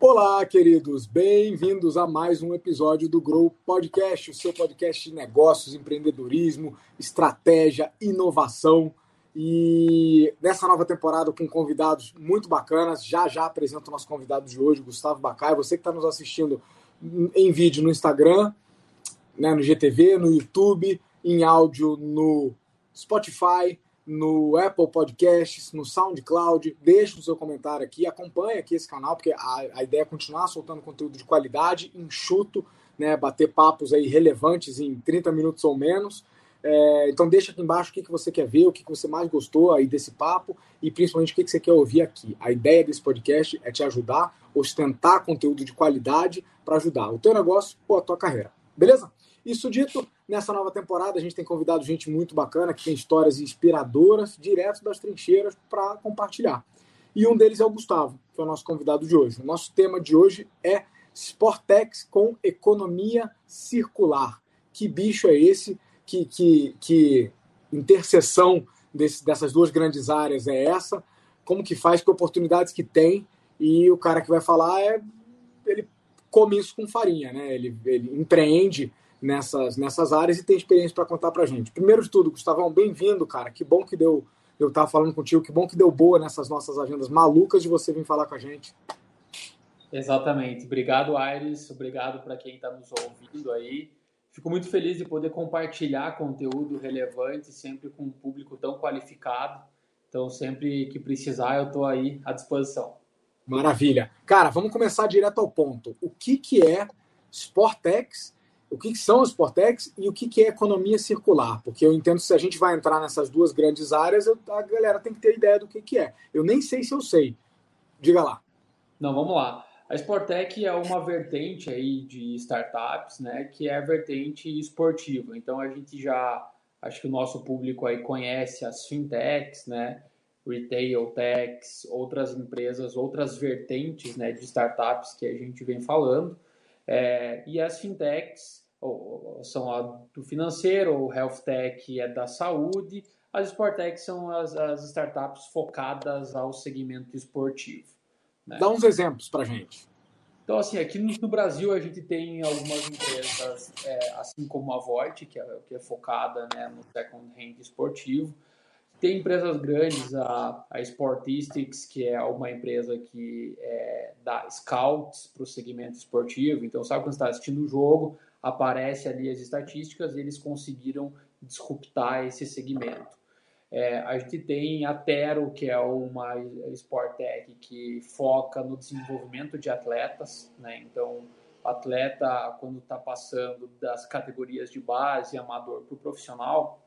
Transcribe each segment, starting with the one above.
Olá, queridos, bem-vindos a mais um episódio do Grow Podcast, o seu podcast de negócios, empreendedorismo, estratégia, inovação. E nessa nova temporada com convidados muito bacanas, já já apresento o nosso convidado de hoje, Gustavo Bacai. Você que está nos assistindo em vídeo no Instagram, né, no GTV, no YouTube, em áudio no Spotify, no Apple Podcasts, no SoundCloud. Deixe o seu comentário aqui, acompanhe aqui esse canal, porque a, a ideia é continuar soltando conteúdo de qualidade, enxuto, né, bater papos aí relevantes em 30 minutos ou menos. É, então deixa aqui embaixo o que, que você quer ver, o que, que você mais gostou aí desse papo e principalmente o que, que você quer ouvir aqui. A ideia desse podcast é te ajudar, ostentar conteúdo de qualidade para ajudar o teu negócio ou a tua carreira. Beleza? Isso dito, nessa nova temporada a gente tem convidado gente muito bacana, que tem histórias inspiradoras, direto das trincheiras, para compartilhar. E um deles é o Gustavo, que é o nosso convidado de hoje. O nosso tema de hoje é Sportex com economia circular. Que bicho é esse? Que, que, que interseção desse, dessas duas grandes áreas é essa? Como que faz? Que oportunidades que tem? E o cara que vai falar é ele come isso com farinha, né? Ele, ele empreende nessas, nessas áreas e tem experiência para contar para gente. Primeiro de tudo, Gustavão, bem-vindo, cara. Que bom que deu eu estar falando contigo, que bom que deu boa nessas nossas agendas malucas de você vir falar com a gente. Exatamente. Obrigado, Aires. Obrigado para quem está nos ouvindo aí. Fico muito feliz de poder compartilhar conteúdo relevante, sempre com um público tão qualificado. Então, sempre que precisar, eu estou aí à disposição. Maravilha. Cara, vamos começar direto ao ponto. O que, que é Sportex o que são os Sportex e o que é economia circular, porque eu entendo que se a gente vai entrar nessas duas grandes áreas, a galera tem que ter ideia do que é. Eu nem sei se eu sei. Diga lá. Não, vamos lá. A Sportec é uma vertente aí de startups, né, que é a vertente esportiva. Então a gente já, acho que o nosso público aí conhece as fintechs, né, retail techs, outras empresas, outras vertentes, né, de startups que a gente vem falando. É, e as fintechs ou, são a do financeiro, o health tech é da saúde, as sporttechs são as, as startups focadas ao segmento esportivo. Né? Dá uns exemplos para gente. Então, assim, aqui no, Brasil a gente tem algumas empresas, é, assim como a Voit, que é, que é focada né, no second hand esportivo. Tem empresas grandes, a, a Sportistics, que é uma empresa que é, dá scouts para o segmento esportivo. Então, sabe quando está assistindo o jogo, aparece ali as estatísticas e eles conseguiram disruptar esse segmento. É, a gente tem a Tero, que é uma Sportec que foca no desenvolvimento de atletas, né? Então, atleta, quando está passando das categorias de base, amador para o profissional,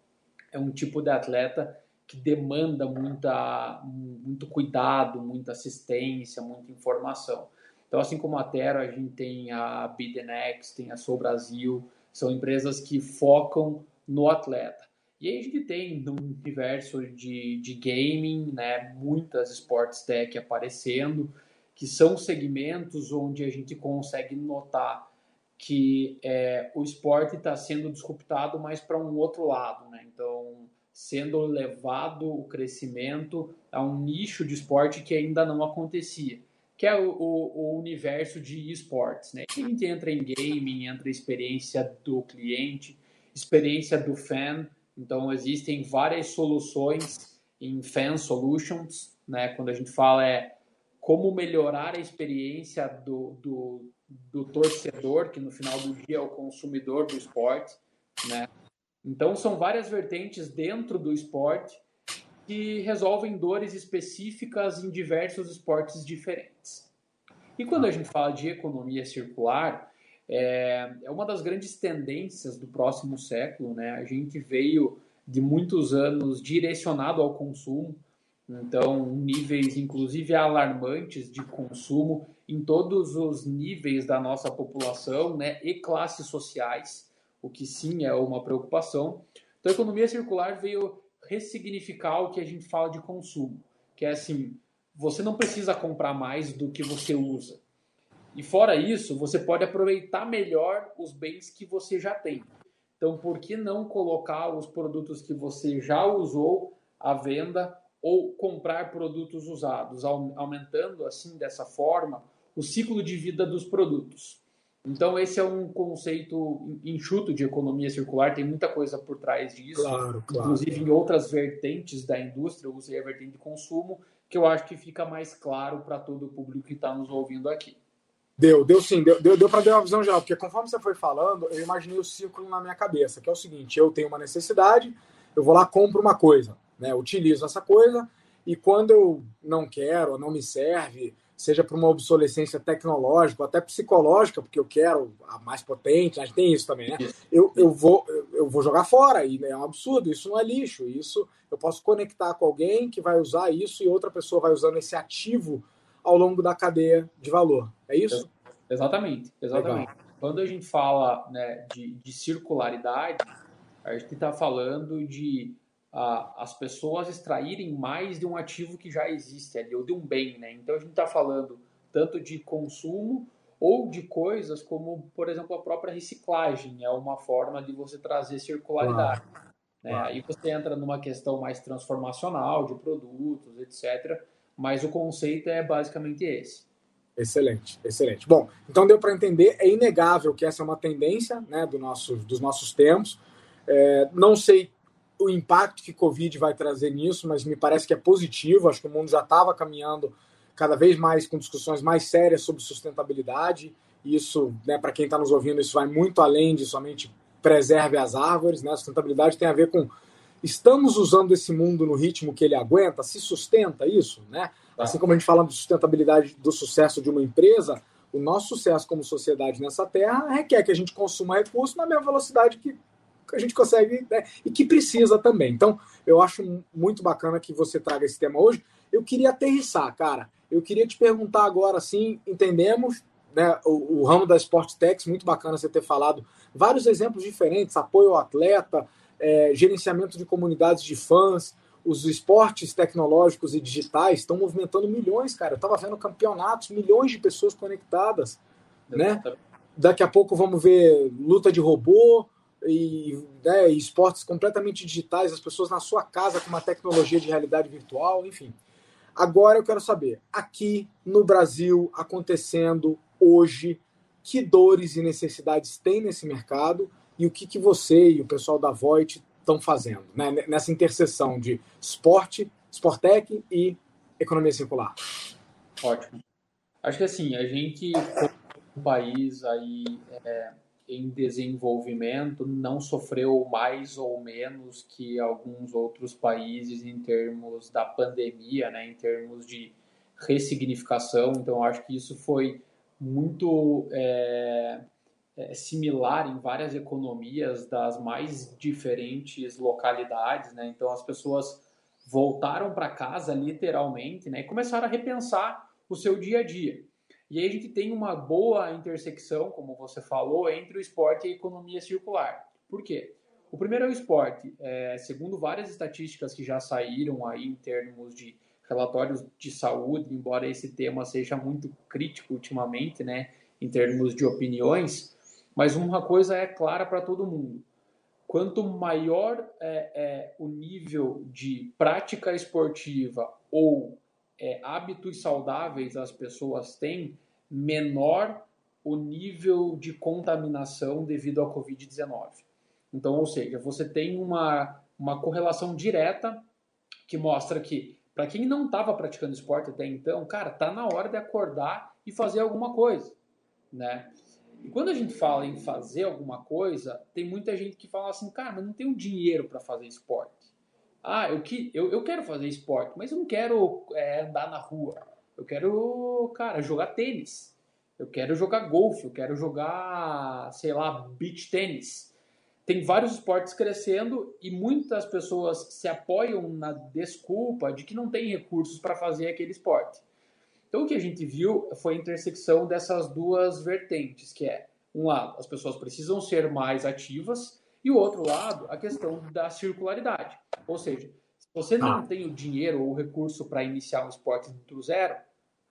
é um tipo de atleta que demanda muita, muito cuidado, muita assistência, muita informação. Então, assim como a Terra, a gente tem a Bidenex, tem a Sou Brasil, são empresas que focam no atleta. E aí a gente tem no universo de, de gaming, né, muitas sports tech aparecendo, que são segmentos onde a gente consegue notar que é, o esporte está sendo disruptado mais para um outro lado, né? Então, sendo levado o crescimento a um nicho de esporte que ainda não acontecia que é o, o, o universo de esportes. Né? A gente entra em gaming, entra a experiência do cliente, experiência do fan. Então, existem várias soluções em fan solutions. Né? Quando a gente fala é como melhorar a experiência do, do, do torcedor, que no final do dia é o consumidor do esporte. Né? Então, são várias vertentes dentro do esporte que resolvem dores específicas em diversos esportes diferentes. E quando a gente fala de economia circular, é, é uma das grandes tendências do próximo século. Né? A gente veio de muitos anos direcionado ao consumo, então níveis inclusive alarmantes de consumo em todos os níveis da nossa população né? e classes sociais, o que sim é uma preocupação. Então a economia circular veio ressignificar o que a gente fala de consumo, que é assim, você não precisa comprar mais do que você usa. E fora isso, você pode aproveitar melhor os bens que você já tem. Então, por que não colocar os produtos que você já usou à venda ou comprar produtos usados, aumentando assim dessa forma o ciclo de vida dos produtos? Então, esse é um conceito enxuto de economia circular, tem muita coisa por trás disso. Claro, claro. Inclusive, em outras vertentes da indústria, eu usei a vertente de consumo, que eu acho que fica mais claro para todo o público que está nos ouvindo aqui. Deu, deu sim, deu, deu, deu para ter uma visão geral, porque conforme você foi falando, eu imaginei o círculo na minha cabeça, que é o seguinte: eu tenho uma necessidade, eu vou lá, compro uma coisa, né, utilizo essa coisa, e quando eu não quero, não me serve, seja para uma obsolescência tecnológica, até psicológica, porque eu quero a mais potente, a gente tem isso também, né? Eu, eu, vou, eu vou jogar fora, e é um absurdo, isso não é lixo, isso eu posso conectar com alguém que vai usar isso e outra pessoa vai usando esse ativo ao longo da cadeia de valor. É isso? Exatamente, exatamente. Legal. Quando a gente fala né, de, de circularidade, a gente está falando de as pessoas extraírem mais de um ativo que já existe ali, ou de um bem, né? Então a gente está falando tanto de consumo ou de coisas como, por exemplo, a própria reciclagem, é uma forma de você trazer circularidade. Claro. Né? Claro. Aí você entra numa questão mais transformacional de produtos, etc. Mas o conceito é basicamente esse. Excelente, excelente. Bom, então deu para entender, é inegável que essa é uma tendência né, do nosso, dos nossos tempos. É, não sei o impacto que Covid vai trazer nisso, mas me parece que é positivo. Acho que o mundo já estava caminhando cada vez mais com discussões mais sérias sobre sustentabilidade. Isso, né, para quem está nos ouvindo, isso vai muito além de somente preserve as árvores. Né? sustentabilidade tem a ver com estamos usando esse mundo no ritmo que ele aguenta, se sustenta isso, né? Tá. Assim como a gente fala de sustentabilidade do sucesso de uma empresa, o nosso sucesso como sociedade nessa terra requer que a gente consuma recursos na mesma velocidade que que a gente consegue né, e que precisa também. Então, eu acho muito bacana que você traga esse tema hoje. Eu queria aterrissar, cara. Eu queria te perguntar agora, assim, entendemos né, o, o ramo da Sport Techs, muito bacana você ter falado vários exemplos diferentes, apoio ao atleta, é, gerenciamento de comunidades de fãs, os esportes tecnológicos e digitais estão movimentando milhões, cara. Eu estava vendo campeonatos, milhões de pessoas conectadas, né? Daqui a pouco vamos ver luta de robô, e né, esportes completamente digitais, as pessoas na sua casa com uma tecnologia de realidade virtual, enfim. Agora eu quero saber, aqui no Brasil, acontecendo hoje, que dores e necessidades tem nesse mercado e o que, que você e o pessoal da Voit estão fazendo né, nessa interseção de esporte, Sportec e economia circular? Ótimo. Acho que assim, a gente, como um país aí é, em desenvolvimento não sofreu mais ou menos que alguns outros países em termos da pandemia, né, em termos de ressignificação. Então, acho que isso foi muito é, é, similar em várias economias das mais diferentes localidades. Né? Então, as pessoas voltaram para casa literalmente né, e começaram a repensar o seu dia a dia. E aí a gente tem uma boa intersecção, como você falou, entre o esporte e a economia circular. Por quê? O primeiro é o esporte. É, segundo várias estatísticas que já saíram aí em termos de relatórios de saúde, embora esse tema seja muito crítico ultimamente, né, em termos de opiniões, mas uma coisa é clara para todo mundo. Quanto maior é, é, o nível de prática esportiva ou é, hábitos saudáveis as pessoas têm, menor o nível de contaminação devido à Covid-19. Então, ou seja, você tem uma, uma correlação direta que mostra que, para quem não estava praticando esporte até então, cara, tá na hora de acordar e fazer alguma coisa, né? E quando a gente fala em fazer alguma coisa, tem muita gente que fala assim, cara, mas não tenho dinheiro para fazer esporte. Ah, eu, que, eu, eu quero fazer esporte, mas eu não quero é, andar na rua. Eu quero, cara, jogar tênis. Eu quero jogar golfe, eu quero jogar, sei lá, beach tênis. Tem vários esportes crescendo e muitas pessoas se apoiam na desculpa de que não tem recursos para fazer aquele esporte. Então o que a gente viu foi a intersecção dessas duas vertentes, que é, um lado, as pessoas precisam ser mais ativas e o outro lado, a questão da circularidade. Ou seja, se você não ah. tem o dinheiro ou o recurso para iniciar um esporte do zero,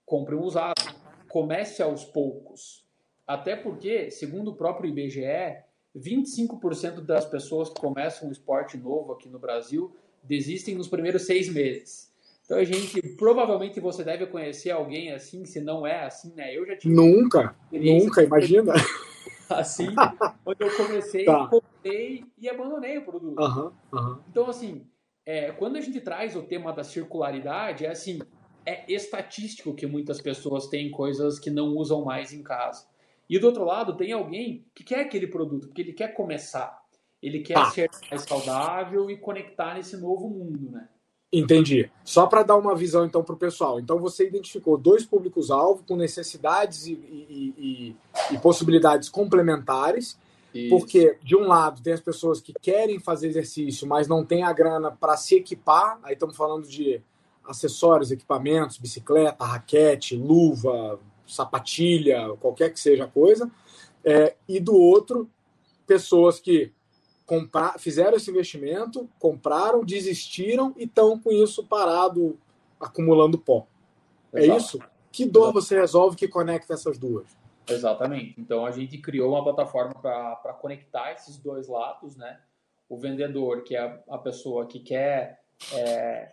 compre um usado. Comece aos poucos. Até porque, segundo o próprio IBGE, 25% das pessoas que começam um esporte novo aqui no Brasil desistem nos primeiros seis meses. Então a gente provavelmente você deve conhecer alguém assim, se não é assim, né? Eu já tive nunca, nunca imagina. Assim, quando eu comecei, tá. comprei e abandonei o produto. Uhum, uhum. Então assim, é, quando a gente traz o tema da circularidade, é assim, é estatístico que muitas pessoas têm coisas que não usam mais em casa. E do outro lado, tem alguém que quer aquele produto, porque ele quer começar. Ele quer ah. ser mais saudável e conectar nesse novo mundo, né? Entendi. Só para dar uma visão então para o pessoal. Então você identificou dois públicos-alvo com necessidades e, e, e, e possibilidades complementares. Isso. Porque, de um lado, tem as pessoas que querem fazer exercício, mas não tem a grana para se equipar. Aí estamos falando de acessórios, equipamentos, bicicleta, raquete, luva, sapatilha, qualquer que seja a coisa. É, e do outro, pessoas que comprar, fizeram esse investimento, compraram, desistiram e estão com isso parado, acumulando pó. É Exato. É isso? Que dor Exato. você resolve que conecta essas duas? Exatamente. Então a gente criou uma plataforma para conectar esses dois lados, né? O vendedor, que é a pessoa que quer é,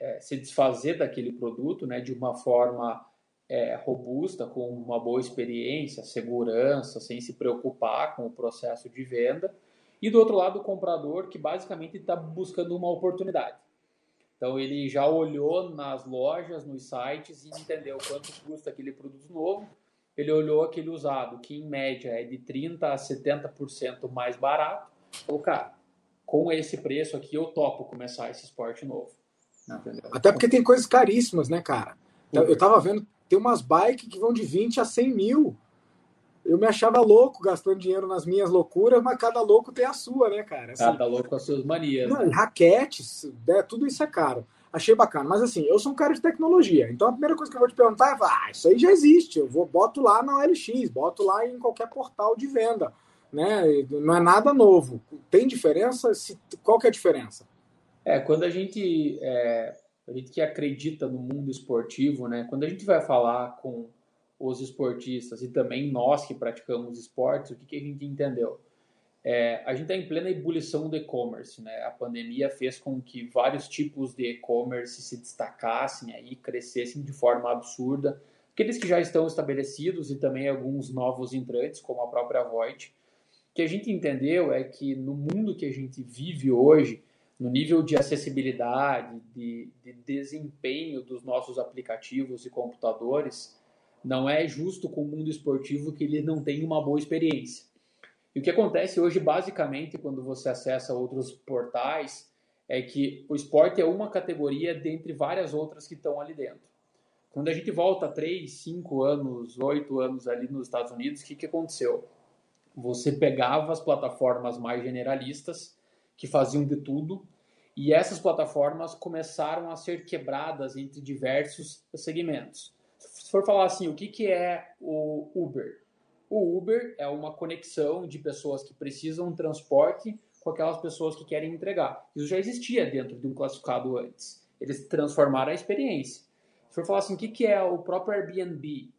é, se desfazer daquele produto, né? De uma forma é, robusta, com uma boa experiência, segurança, sem se preocupar com o processo de venda. E do outro lado, o comprador, que basicamente está buscando uma oportunidade. Então, ele já olhou nas lojas, nos sites e entendeu quanto custa aquele produto novo. Ele olhou aquele usado, que em média é de 30% a 70% mais barato. Falou, cara, com esse preço aqui eu topo começar esse esporte novo. Entendeu? Até porque tem coisas caríssimas, né, cara? Eu tava vendo, tem umas bikes que vão de 20 a 100 mil eu me achava louco gastando dinheiro nas minhas loucuras, mas cada louco tem a sua, né, cara? Assim, cada louco com as suas manias. Não, né? Raquetes, né, tudo isso é caro. Achei bacana. Mas assim, eu sou um cara de tecnologia. Então a primeira coisa que eu vou te perguntar é: ah, isso aí já existe. Eu vou boto lá na OLX, boto lá em qualquer portal de venda. Né? Não é nada novo. Tem diferença? Qual que é a diferença? É, quando a gente, é, a gente que acredita no mundo esportivo, né? Quando a gente vai falar com os esportistas e também nós que praticamos esportes, o que, que a gente entendeu? É, a gente está em plena ebulição do e-commerce, né? A pandemia fez com que vários tipos de e-commerce se destacassem aí, crescessem de forma absurda. Aqueles que já estão estabelecidos e também alguns novos entrantes, como a própria Void. O que a gente entendeu é que no mundo que a gente vive hoje, no nível de acessibilidade, de, de desempenho dos nossos aplicativos e computadores, não é justo com o mundo esportivo que ele não tenha uma boa experiência. E o que acontece hoje, basicamente, quando você acessa outros portais, é que o esporte é uma categoria dentre várias outras que estão ali dentro. Quando a gente volta 3, 5 anos, 8 anos ali nos Estados Unidos, o que, que aconteceu? Você pegava as plataformas mais generalistas, que faziam de tudo, e essas plataformas começaram a ser quebradas entre diversos segmentos se for falar assim, o que, que é o Uber? O Uber é uma conexão de pessoas que precisam de transporte com aquelas pessoas que querem entregar. Isso já existia dentro de um classificado antes. Eles transformaram a experiência. Se for falar assim, o que, que é o próprio Airbnb?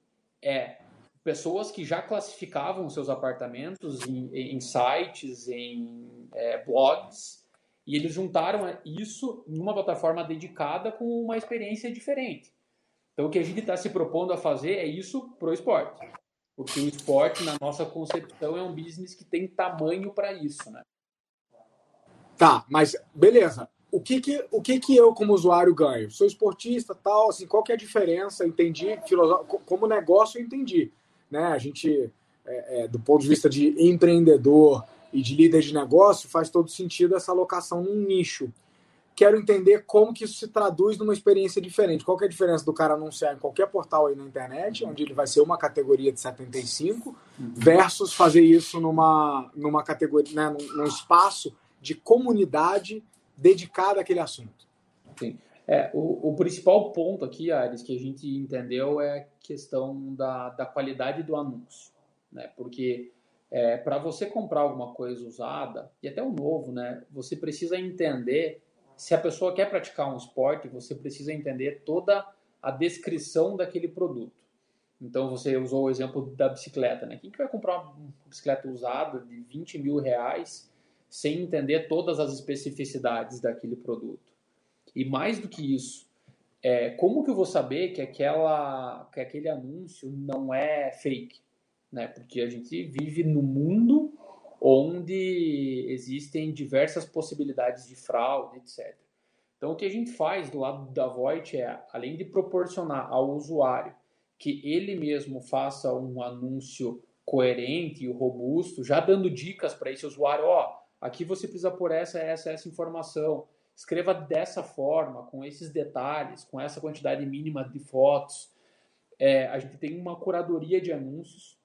É pessoas que já classificavam seus apartamentos em, em sites, em é, blogs, e eles juntaram isso em uma plataforma dedicada com uma experiência diferente. Então, o que a gente está se propondo a fazer é isso para o esporte. Porque o esporte, na nossa concepção, é um business que tem tamanho para isso, né? Tá, mas beleza. O que que, o que que eu, como usuário, ganho? Sou esportista, tal, assim, qual que é a diferença? Entendi, como negócio eu entendi. Né? A gente, é, é, do ponto de vista de empreendedor e de líder de negócio, faz todo sentido essa alocação num nicho quero entender como que isso se traduz numa experiência diferente. Qual é a diferença do cara anunciar em qualquer portal aí na internet, onde ele vai ser uma categoria de 75, uhum. versus fazer isso numa, numa categoria, né, num, num espaço de comunidade dedicada àquele assunto. Sim. É, o, o, principal ponto aqui, Ares, que a gente entendeu é a questão da, da qualidade do anúncio. Né? Porque é, para você comprar alguma coisa usada, e até o novo, né, você precisa entender se a pessoa quer praticar um esporte, você precisa entender toda a descrição daquele produto. Então você usou o exemplo da bicicleta, né? Quem que vai comprar uma bicicleta usada de 20 mil reais sem entender todas as especificidades daquele produto? E mais do que isso, é, como que eu vou saber que, aquela, que aquele anúncio não é fake? Né? Porque a gente vive no mundo onde existem diversas possibilidades de fraude, etc. Então, o que a gente faz do lado da Voit é, além de proporcionar ao usuário que ele mesmo faça um anúncio coerente e robusto, já dando dicas para esse usuário, ó, oh, aqui você precisa pôr essa, essa, essa informação, escreva dessa forma, com esses detalhes, com essa quantidade mínima de fotos. É, a gente tem uma curadoria de anúncios,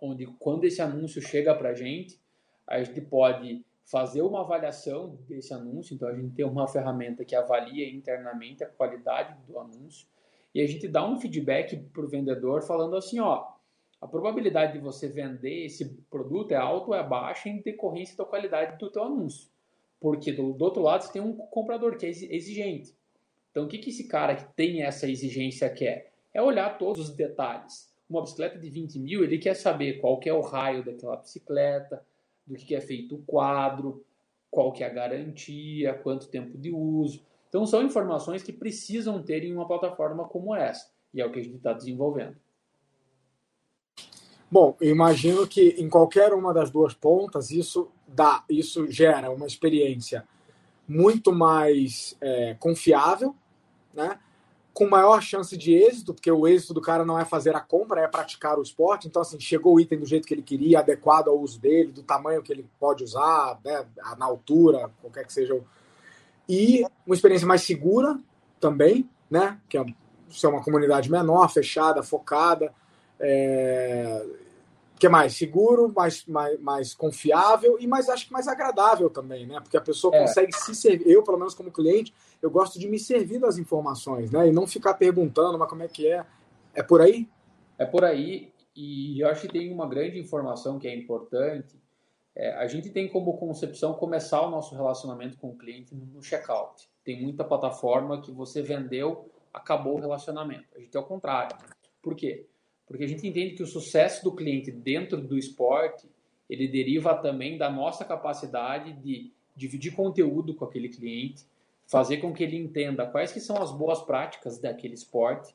onde quando esse anúncio chega para a gente, a gente pode fazer uma avaliação desse anúncio, então a gente tem uma ferramenta que avalia internamente a qualidade do anúncio e a gente dá um feedback para o vendedor falando assim, ó, a probabilidade de você vender esse produto é alta ou é baixa em decorrência da qualidade do teu anúncio. Porque do, do outro lado você tem um comprador que é exigente. Então o que, que esse cara que tem essa exigência quer? É olhar todos os detalhes. Uma bicicleta de 20 mil, ele quer saber qual que é o raio daquela bicicleta, do que é feito o quadro, qual que é a garantia, quanto tempo de uso. Então são informações que precisam ter em uma plataforma como essa, e é o que a gente está desenvolvendo. Bom, imagino que em qualquer uma das duas pontas isso dá, isso gera uma experiência muito mais é, confiável, né? com maior chance de êxito, porque o êxito do cara não é fazer a compra, é praticar o esporte. Então, assim, chegou o item do jeito que ele queria, adequado ao uso dele, do tamanho que ele pode usar, né, na altura, qualquer que seja. E uma experiência mais segura também, né? Que é ser uma comunidade menor, fechada, focada. É, que é mais seguro, mais, mais, mais confiável e mais acho que mais agradável também, né? Porque a pessoa é. consegue se servir. Eu, pelo menos como cliente, eu gosto de me servir das informações, né? E não ficar perguntando, mas como é que é? É por aí? É por aí. E eu acho que tem uma grande informação que é importante. É, a gente tem como concepção começar o nosso relacionamento com o cliente no checkout. Tem muita plataforma que você vendeu, acabou o relacionamento. A gente é o contrário. Por quê? Porque a gente entende que o sucesso do cliente dentro do esporte ele deriva também da nossa capacidade de dividir conteúdo com aquele cliente, fazer com que ele entenda quais que são as boas práticas daquele esporte.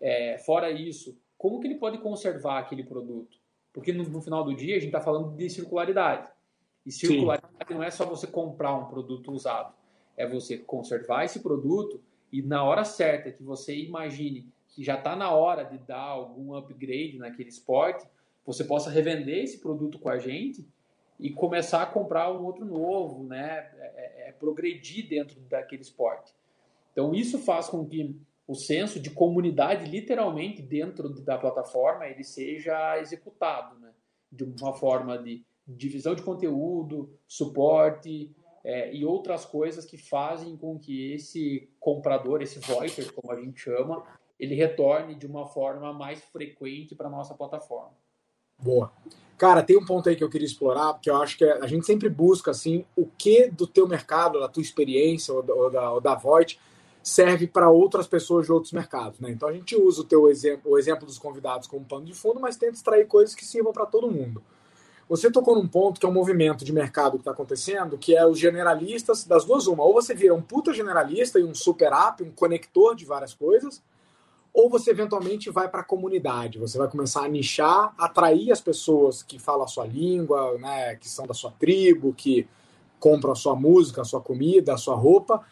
É, fora isso, como que ele pode conservar aquele produto? Porque no, no final do dia a gente está falando de circularidade. E circularidade Sim. não é só você comprar um produto usado, é você conservar esse produto e na hora certa que você imagine que já está na hora de dar algum upgrade naquele esporte, você possa revender esse produto com a gente e começar a comprar um outro novo, né? É, é, é progredir dentro daquele esporte. Então isso faz com que o senso de comunidade, literalmente dentro da plataforma, ele seja executado, né? De uma forma de divisão de conteúdo, suporte é, e outras coisas que fazem com que esse comprador, esse voiter, como a gente chama, ele retorne de uma forma mais frequente para a nossa plataforma. Boa. Cara, tem um ponto aí que eu queria explorar, porque eu acho que a gente sempre busca assim o que do teu mercado, da tua experiência ou da, ou da, ou da Voit serve para outras pessoas de outros mercados, né? Então a gente usa o teu exemplo, o exemplo dos convidados como pano de fundo, mas tenta extrair coisas que sirvam para todo mundo. Você tocou num ponto que é um movimento de mercado que está acontecendo, que é os generalistas das duas uma. Ou você vira um puta generalista e um super app, um conector de várias coisas, ou você eventualmente vai para a comunidade, você vai começar a nichar, atrair as pessoas que falam a sua língua, né, que são da sua tribo, que compram a sua música, a sua comida, a sua roupa,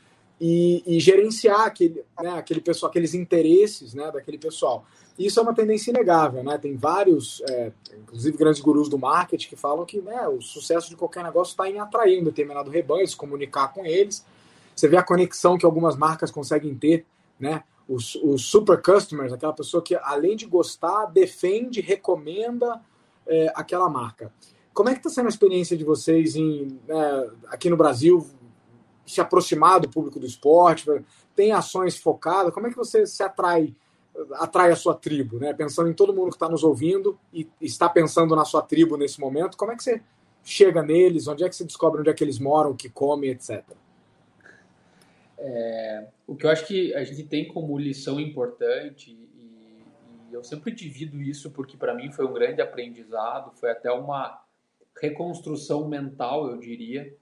e, e gerenciar aquele, né, aquele pessoal, aqueles interesses né, daquele pessoal. Isso é uma tendência inegável, né? Tem vários, é, inclusive grandes gurus do marketing, que falam que né, o sucesso de qualquer negócio está em atrair um determinado rebanho, se comunicar com eles. Você vê a conexão que algumas marcas conseguem ter, né? Os, os super customers, aquela pessoa que, além de gostar, defende, recomenda é, aquela marca. Como é que está sendo a experiência de vocês em, né, aqui no Brasil se aproximar do público do esporte? Tem ações focadas? Como é que você se atrai, atrai a sua tribo? Né? Pensando em todo mundo que está nos ouvindo e está pensando na sua tribo nesse momento, como é que você chega neles? Onde é que você descobre onde é que eles moram, o que comem, etc.? É, o que eu acho que a gente tem como lição importante, e, eu sempre divido isso porque para mim foi um grande aprendizado, foi até uma reconstrução mental, eu diria.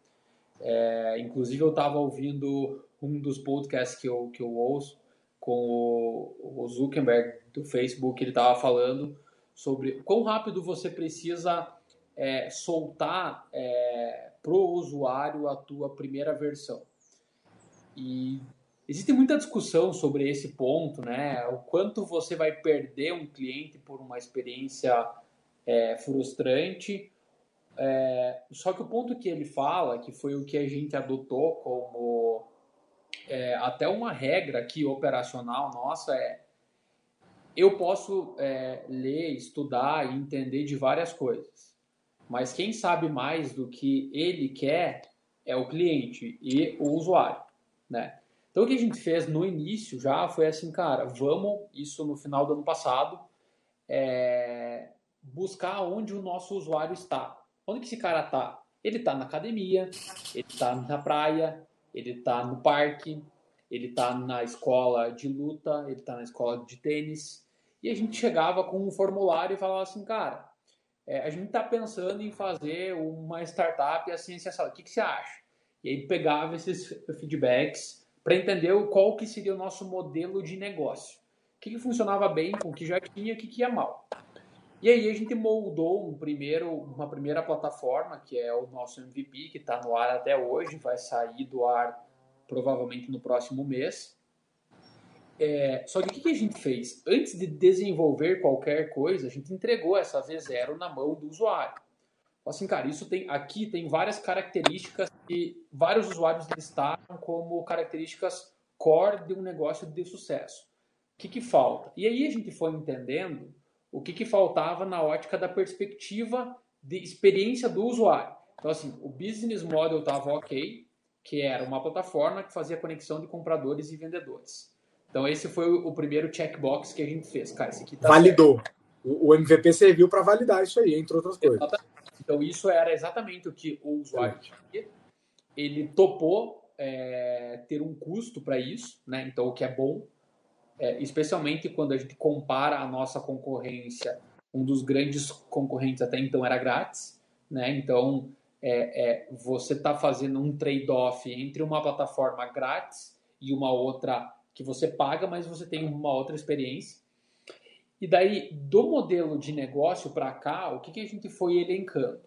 É, inclusive eu estava ouvindo um dos podcasts que eu, que eu ouço com o, o Zuckerberg do Facebook, ele estava falando sobre quão rápido você precisa é, soltar é, para o usuário a tua primeira versão. E existe muita discussão sobre esse ponto, né? O quanto você vai perder um cliente por uma experiência é, frustrante. É, só que o ponto que ele fala, que foi o que a gente adotou como é, até uma regra aqui operacional nossa, é eu posso é, ler, estudar e entender de várias coisas, mas quem sabe mais do que ele quer é o cliente e o usuário, né? Então o que a gente fez no início já foi assim, cara, vamos, isso no final do ano passado, é, buscar onde o nosso usuário está. Onde que esse cara está? Ele está na academia, ele está na praia, ele está no parque, ele está na escola de luta, ele está na escola de tênis, e a gente chegava com um formulário e falava assim, cara, é, a gente está pensando em fazer uma startup assim, assim, assim, o que, que você acha? E aí pegava esses feedbacks para entender qual que seria o nosso modelo de negócio. O que, que funcionava bem o que já tinha o que, que ia mal. E aí a gente moldou um primeiro, uma primeira plataforma, que é o nosso MVP, que está no ar até hoje, vai sair do ar provavelmente no próximo mês. É, só que o que a gente fez? Antes de desenvolver qualquer coisa, a gente entregou essa V0 na mão do usuário. Assim, cara, isso tem aqui tem várias características que vários usuários listaram como características core de um negócio de sucesso. O que, que falta? E aí a gente foi entendendo o que, que faltava na ótica da perspectiva de experiência do usuário. Então, assim, o business model estava ok, que era uma plataforma que fazia conexão de compradores e vendedores. Então esse foi o primeiro checkbox que a gente fez. Cara, esse aqui tá Validou. O, MVP serviu para validar isso aí, entre outras coisas. Exatamente. Então isso era exatamente o que o usuário queria. Ele topou é, ter um custo para isso, né? Então o que é bom, é, especialmente quando a gente compara a nossa concorrência, um dos grandes concorrentes até então era grátis, né? Então é, é você está fazendo um trade-off entre uma plataforma grátis e uma outra que você paga, mas você tem uma outra experiência. E daí, do modelo de negócio para cá, o que, que a gente foi elencando?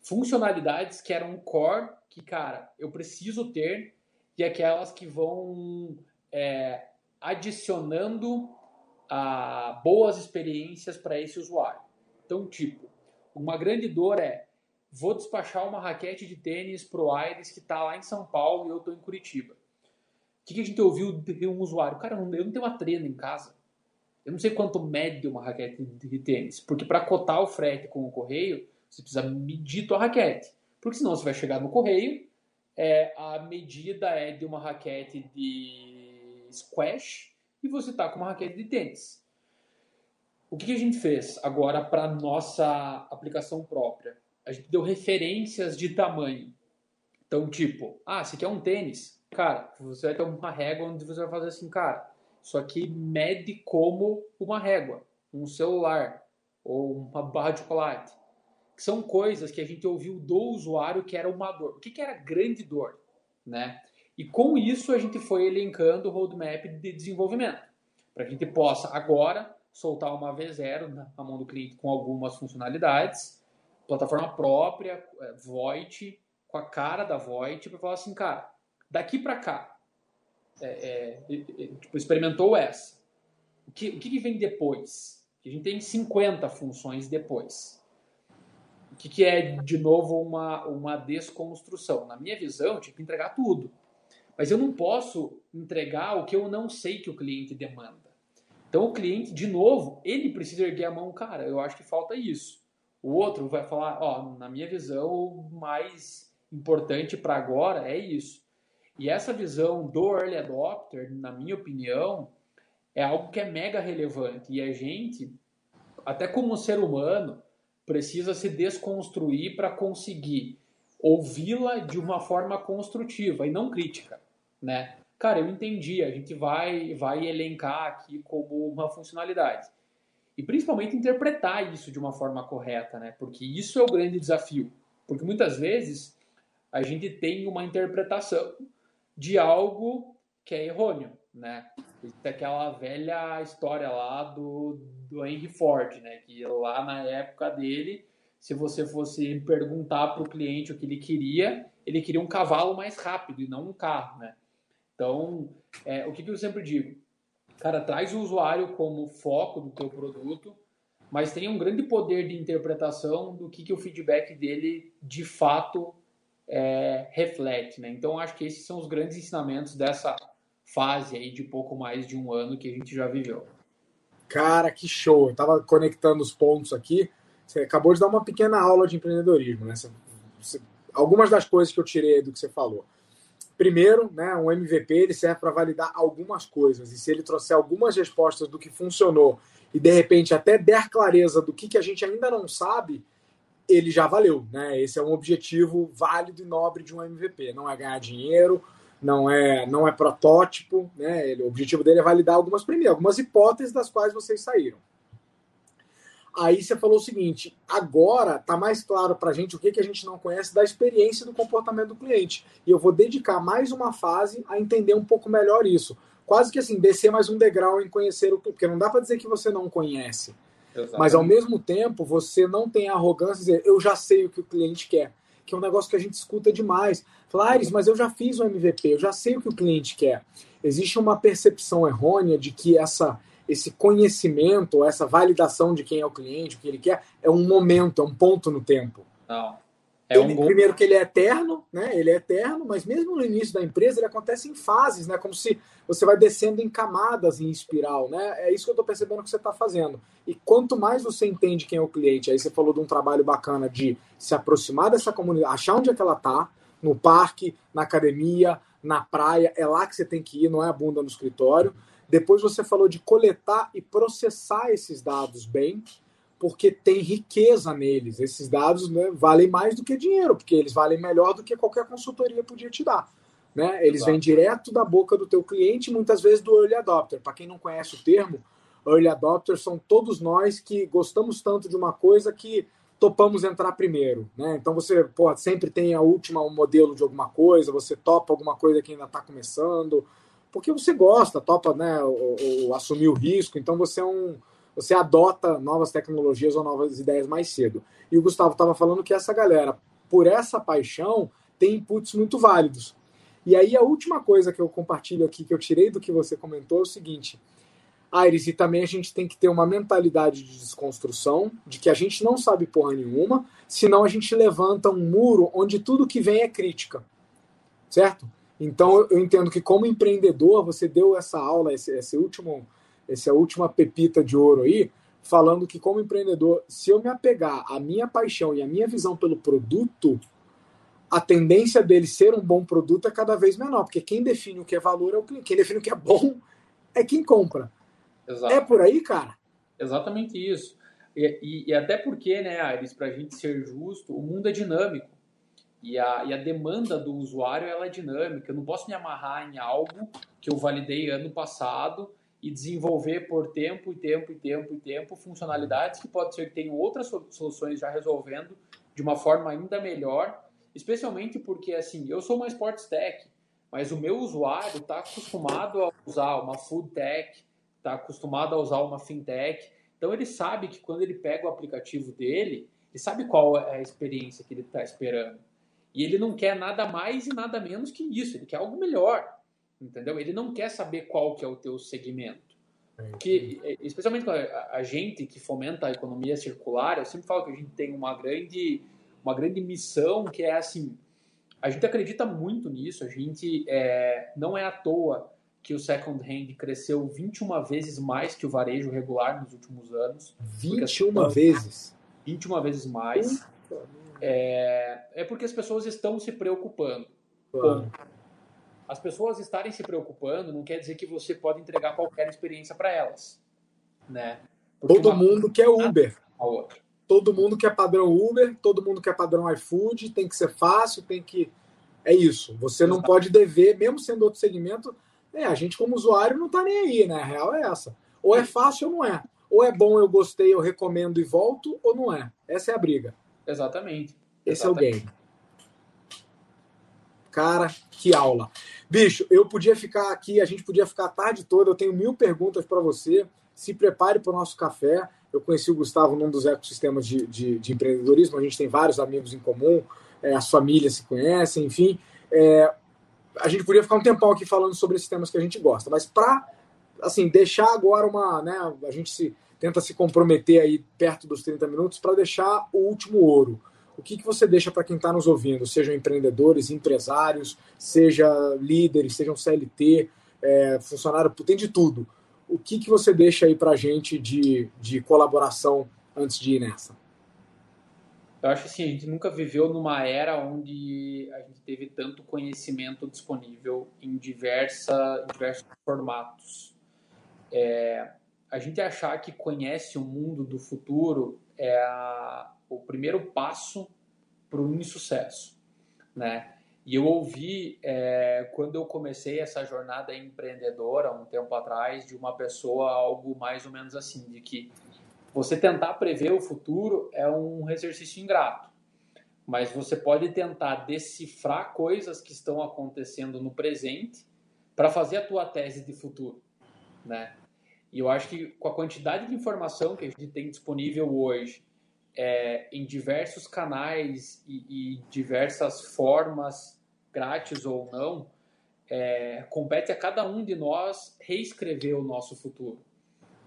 Funcionalidades que eram core, que, cara, eu preciso ter, e aquelas que vão é, adicionando a, ah, boas experiências para esse usuário. Então, tipo, uma grande dor é vou despachar uma raquete de tênis pro Aires que está lá em São Paulo e eu estou em Curitiba que, que a gente ouviu de um usuário? Cara, eu não tenho uma treina em casa. Eu não sei quanto mede uma raquete de tênis. Porque para cotar o frete com o correio, você precisa medir tua raquete. Porque senão você vai chegar no correio, é, a medida é de uma raquete de squash e você está com uma raquete de tênis. O que, que a gente fez agora para nossa aplicação própria? A gente deu referências de tamanho. Então, tipo, ah, você quer um tênis? Cara, você vai ter uma régua onde você vai fazer assim, cara, isso aqui mede como uma régua, um celular ou uma barra de chocolate. São coisas que a gente ouviu do usuário que era uma dor. O que, que era grande dor? Né? E com isso a gente foi elencando o roadmap de desenvolvimento. Para que a gente possa agora soltar uma V0 na mão do cliente com algumas funcionalidades, plataforma própria, é, Voit, com a cara da Voit, para falar assim, cara, daqui para cá, é, é, tipo, experimentou essa. O que, o que vem depois? A gente tem 50 funções depois. O que, que é, de novo, uma, uma desconstrução? Na minha visão, eu tinha que entregar tudo. Mas eu não posso entregar o que eu não sei que o cliente demanda. Então, o cliente, de novo, ele precisa erguer a mão, cara, eu acho que falta isso. O outro vai falar, ó, na minha visão, o mais importante para agora é isso. E essa visão do early adopter, na minha opinião, é algo que é mega relevante. E a gente, até como ser humano, precisa se desconstruir para conseguir ouvi-la de uma forma construtiva e não crítica, né? Cara, eu entendi, a gente vai vai elencar aqui como uma funcionalidade. e principalmente interpretar isso de uma forma correta, né? Porque isso é o grande desafio. Porque muitas vezes a gente tem uma interpretação de algo que é errôneo, né? Aquela velha história lá do, do Henry Ford, né? Que lá na época dele, se você fosse perguntar para o cliente o que ele queria, ele queria um cavalo mais rápido e não um carro, né? Então, é, o que, que eu sempre digo? Cara, traz o usuário como foco do teu produto, mas tem um grande poder de interpretação do que, que o feedback dele de fato é, reflete, né? Então, acho que esses são os grandes ensinamentos dessa fase aí de pouco mais de um ano que a gente já viveu. Cara, que show! Eu tava conectando os pontos aqui. Você acabou de dar uma pequena aula de empreendedorismo, né? Você, você, algumas das coisas que eu tirei do que você falou. Primeiro, né, um MVP ele serve para validar algumas coisas. E se ele trouxer algumas respostas do que funcionou e de repente até der clareza do que, que a gente ainda não sabe, ele já valeu. Né? Esse é um objetivo válido e nobre de um MVP. Não é ganhar dinheiro, não é não é protótipo. Né? Ele, o objetivo dele é validar algumas primeiras, algumas hipóteses das quais vocês saíram. Aí você falou o seguinte: agora está mais claro para a gente o que, que a gente não conhece da experiência do comportamento do cliente. E eu vou dedicar mais uma fase a entender um pouco melhor isso. Quase que assim, descer mais um degrau em conhecer o cliente. Porque não dá para dizer que você não conhece. Exatamente. Mas ao mesmo tempo, você não tem a arrogância de dizer, eu já sei o que o cliente quer. Que é um negócio que a gente escuta demais. Falares, mas eu já fiz o MVP, eu já sei o que o cliente quer. Existe uma percepção errônea de que essa esse conhecimento, essa validação de quem é o cliente, o que ele quer, é um momento, é um ponto no tempo. Não. É ele, um... Primeiro que ele é eterno, né? Ele é eterno, mas mesmo no início da empresa ele acontece em fases, né? Como se você vai descendo em camadas em espiral, né? É isso que eu estou percebendo que você está fazendo. E quanto mais você entende quem é o cliente, aí você falou de um trabalho bacana de se aproximar dessa comunidade, achar onde é que ela está, no parque, na academia, na praia, é lá que você tem que ir, não é a bunda no escritório. Depois você falou de coletar e processar esses dados bem, porque tem riqueza neles. Esses dados né, valem mais do que dinheiro, porque eles valem melhor do que qualquer consultoria podia te dar. Né? Eles Exato. vêm direto da boca do teu cliente, muitas vezes do early adopter. Para quem não conhece o termo, early adopter são todos nós que gostamos tanto de uma coisa que topamos entrar primeiro, né? Então você pô, sempre tem a última um modelo de alguma coisa, você topa alguma coisa que ainda está começando, porque você gosta, topa, né, ou, ou assumir o risco, então você é um você adota novas tecnologias ou novas ideias mais cedo. E o Gustavo estava falando que essa galera, por essa paixão, tem inputs muito válidos. E aí a última coisa que eu compartilho aqui, que eu tirei do que você comentou, é o seguinte, Aires, e também a gente tem que ter uma mentalidade de desconstrução, de que a gente não sabe porra nenhuma, senão a gente levanta um muro onde tudo que vem é crítica. Certo? Então eu entendo que como empreendedor você deu essa aula, esse, esse último, essa última pepita de ouro aí, falando que como empreendedor, se eu me apegar à minha paixão e à minha visão pelo produto, a tendência dele ser um bom produto é cada vez menor, porque quem define o que é valor é o cliente, quem define o que é bom é quem compra. Exato. É por aí, cara? Exatamente isso. E, e, e até porque, né, Aires, para a gente ser justo, o mundo é dinâmico. E a, e a demanda do usuário ela é dinâmica. Eu não posso me amarrar em algo que eu validei ano passado e desenvolver por tempo e tempo e tempo e tempo funcionalidades que pode ser que tenham outras soluções já resolvendo de uma forma ainda melhor, especialmente porque assim, eu sou uma sports tech, mas o meu usuário está acostumado a usar uma food tech, está acostumado a usar uma fintech, então ele sabe que quando ele pega o aplicativo dele, ele sabe qual é a experiência que ele está esperando. E ele não quer nada mais e nada menos que isso, ele quer algo melhor, entendeu? Ele não quer saber qual que é o teu segmento. Porque, é, especialmente a, a gente que fomenta a economia circular, eu sempre falo que a gente tem uma grande, uma grande missão que é assim, a gente acredita muito nisso, a gente é, não é à toa que o second hand cresceu 21 vezes mais que o varejo regular nos últimos anos. 21 vezes? 21 vezes mais é, é porque as pessoas estão se preocupando. Claro. As pessoas estarem se preocupando não quer dizer que você pode entregar qualquer experiência para elas, né? Porque todo mundo quer Uber. Todo mundo quer padrão Uber, todo mundo quer padrão iFood, tem que ser fácil, tem que é isso. Você Exato. não pode dever, mesmo sendo outro segmento. É, a gente como usuário não tá nem aí, né? A real é essa. Ou é fácil ou não é. ou é bom, eu gostei, eu recomendo e volto, ou não é. Essa é a briga. Exatamente. Esse Exatamente. é o game. Cara, que aula. Bicho, eu podia ficar aqui, a gente podia ficar a tarde toda. Eu tenho mil perguntas para você. Se prepare para o nosso café. Eu conheci o Gustavo num dos ecossistemas de, de, de empreendedorismo. A gente tem vários amigos em comum, é, as famílias se conhecem, enfim. É, a gente podia ficar um tempão aqui falando sobre esses temas que a gente gosta, mas para assim, deixar agora uma. Né, a gente se tenta se comprometer aí perto dos 30 minutos para deixar o último ouro. O que, que você deixa para quem está nos ouvindo, sejam empreendedores, empresários, seja líderes, sejam CLT, é, funcionário, tem de tudo. O que, que você deixa aí para a gente de, de colaboração antes de ir nessa? Eu acho assim, a gente nunca viveu numa era onde a gente teve tanto conhecimento disponível em, diversa, em diversos formatos. É, a gente achar que conhece o mundo do futuro é a, o primeiro passo para o insucesso, né? E eu ouvi é, quando eu comecei essa jornada empreendedora um tempo atrás de uma pessoa algo mais ou menos assim, de que você tentar prever o futuro é um exercício ingrato, mas você pode tentar decifrar coisas que estão acontecendo no presente para fazer a tua tese de futuro, né? E eu acho que com a quantidade de informação que a gente tem disponível hoje, é, em diversos canais e, e, diversas formas, grátis ou não, é, compete a cada um de nós reescrever o nosso futuro.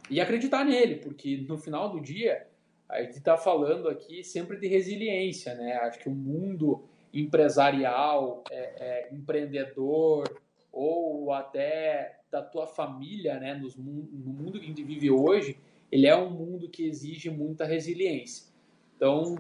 E acreditar nele, porque no final do dia, a gente está falando aqui sempre de resiliência, né? Acho que o mundo empresarial, é, é empreendedor, ou até da tua família, né, nos, no mundo que a gente vive hoje, ele é um mundo que exige muita resiliência. Então,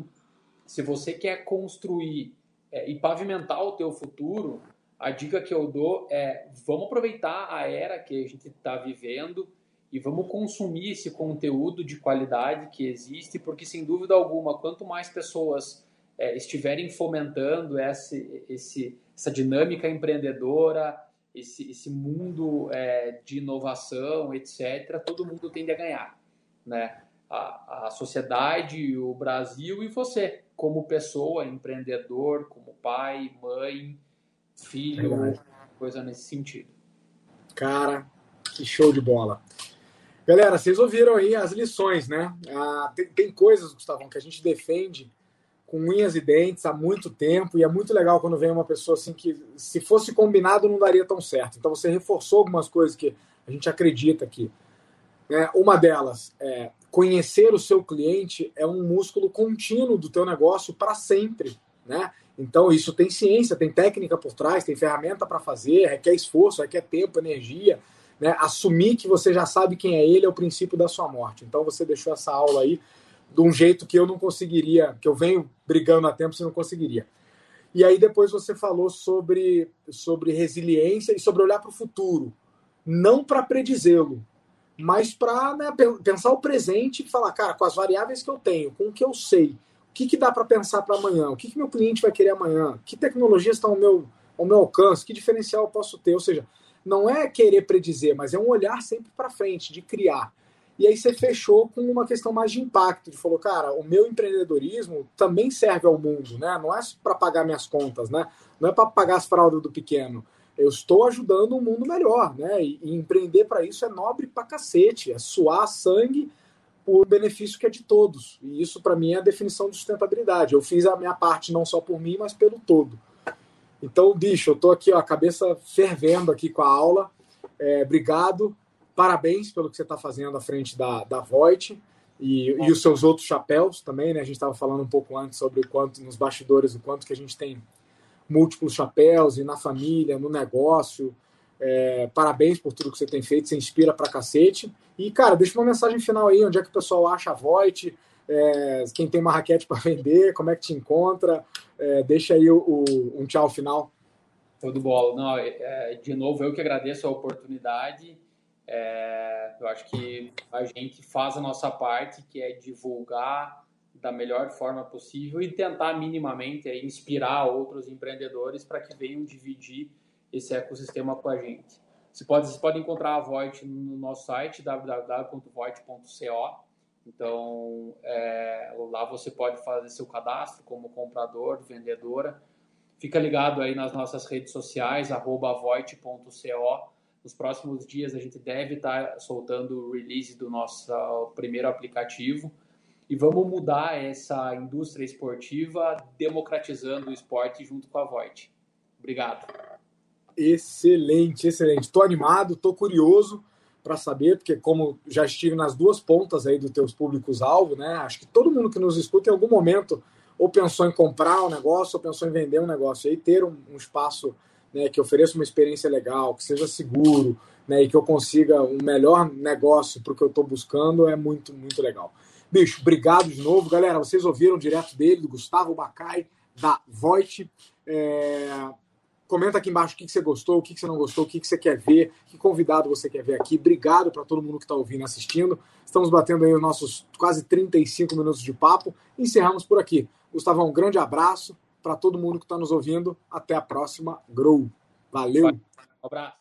se você quer construir é, e pavimentar o teu futuro, a dica que eu dou é vamos aproveitar a era que a gente está vivendo e vamos consumir esse conteúdo de qualidade que existe, porque sem dúvida alguma, quanto mais pessoas é, estiverem fomentando essa, esse, essa dinâmica empreendedora, esse, esse mundo é, de inovação, etc., todo mundo tende a ganhar, né? A, a sociedade, o Brasil e você, como pessoa, empreendedor, como pai, mãe, filho, Verdade. coisa nesse sentido. Cara, que show de bola. Galera, vocês ouviram aí as lições, né? Ah, tem, tem coisas, Gustavão, que a gente defende com unhas e dentes há muito tempo e é muito legal quando vem uma pessoa assim que se fosse combinado não daria tão certo. Então você reforçou algumas coisas que a gente acredita aqui. É, uma delas é conhecer o seu cliente é um músculo contínuo do teu negócio para sempre, né? Então isso tem ciência, tem técnica por trás, tem ferramenta para fazer, requer esforço, requer tempo, energia, né? Assumir que você já sabe quem é ele é o princípio da sua morte. Então você deixou essa aula aí de um jeito que eu não conseguiria, que eu venho brigando há tempo, você não conseguiria. E aí depois você falou sobre, sobre resiliência e sobre olhar para o futuro, não para predizê-lo, mas para né, pensar o presente e falar, cara, com as variáveis que eu tenho, com o que eu sei, o que, que dá para pensar para amanhã, o que, que meu cliente vai querer amanhã, que tecnologias estão ao meu, ao meu alcance, que diferencial eu posso ter. Ou seja, não é querer predizer, mas é um olhar sempre para frente, de criar. E aí você fechou com uma questão mais de impacto, de falou, cara, o meu empreendedorismo também serve ao mundo, né? Não é para pagar minhas contas, né? Não é para pagar as fraldas do pequeno. Eu estou ajudando um mundo melhor, né? E, e empreender para isso é nobre pra cacete, é suar sangue por benefício que é de todos. E isso para mim é a definição de sustentabilidade. Eu fiz a minha parte não só por mim, mas pelo todo. Então, bicho, eu tô aqui, ó, a cabeça fervendo aqui com a aula. É, obrigado. Parabéns pelo que você está fazendo à frente da, da Voit e, e os seus outros chapéus também, né? A gente estava falando um pouco antes sobre o quanto, nos bastidores, o quanto que a gente tem múltiplos chapéus e na família, no negócio. É, parabéns por tudo que você tem feito, você inspira pra cacete. E, cara, deixa uma mensagem final aí, onde é que o pessoal acha a Voit, é, quem tem uma raquete para vender, como é que te encontra. É, deixa aí o, o, um tchau final. Tudo bom. Não, é, é, de novo, eu que agradeço a oportunidade. É, eu acho que a gente faz a nossa parte, que é divulgar da melhor forma possível e tentar minimamente inspirar outros empreendedores para que venham dividir esse ecossistema com a gente. Você pode, você pode encontrar a Voit no nosso site, www.voit.co. Então, é, lá você pode fazer seu cadastro como comprador, vendedora. Fica ligado aí nas nossas redes sociais, voit.co. Nos próximos dias a gente deve estar soltando o release do nosso primeiro aplicativo e vamos mudar essa indústria esportiva democratizando o esporte junto com a Voit. Obrigado. Excelente, excelente. Estou animado, estou curioso para saber, porque como já estive nas duas pontas aí dos teus públicos-alvo, né? Acho que todo mundo que nos escuta em algum momento ou pensou em comprar um negócio ou pensou em vender um negócio. E aí ter um, um espaço né, que ofereça uma experiência legal, que seja seguro, né, e que eu consiga um melhor negócio para o que eu estou buscando é muito, muito legal. Bicho, obrigado de novo. Galera, vocês ouviram direto dele, do Gustavo Bacai, da Voit. É... Comenta aqui embaixo o que, você gostou, o que, você não gostou, o que, você quer ver, que convidado você quer ver aqui. Obrigado para todo mundo que está ouvindo e assistindo. Estamos batendo aí os nossos quase 35 minutos de papo. Encerramos por aqui. Gustavão, um grande abraço para todo mundo que está nos ouvindo. Até a próxima. Grow. Valeu. Um abraço.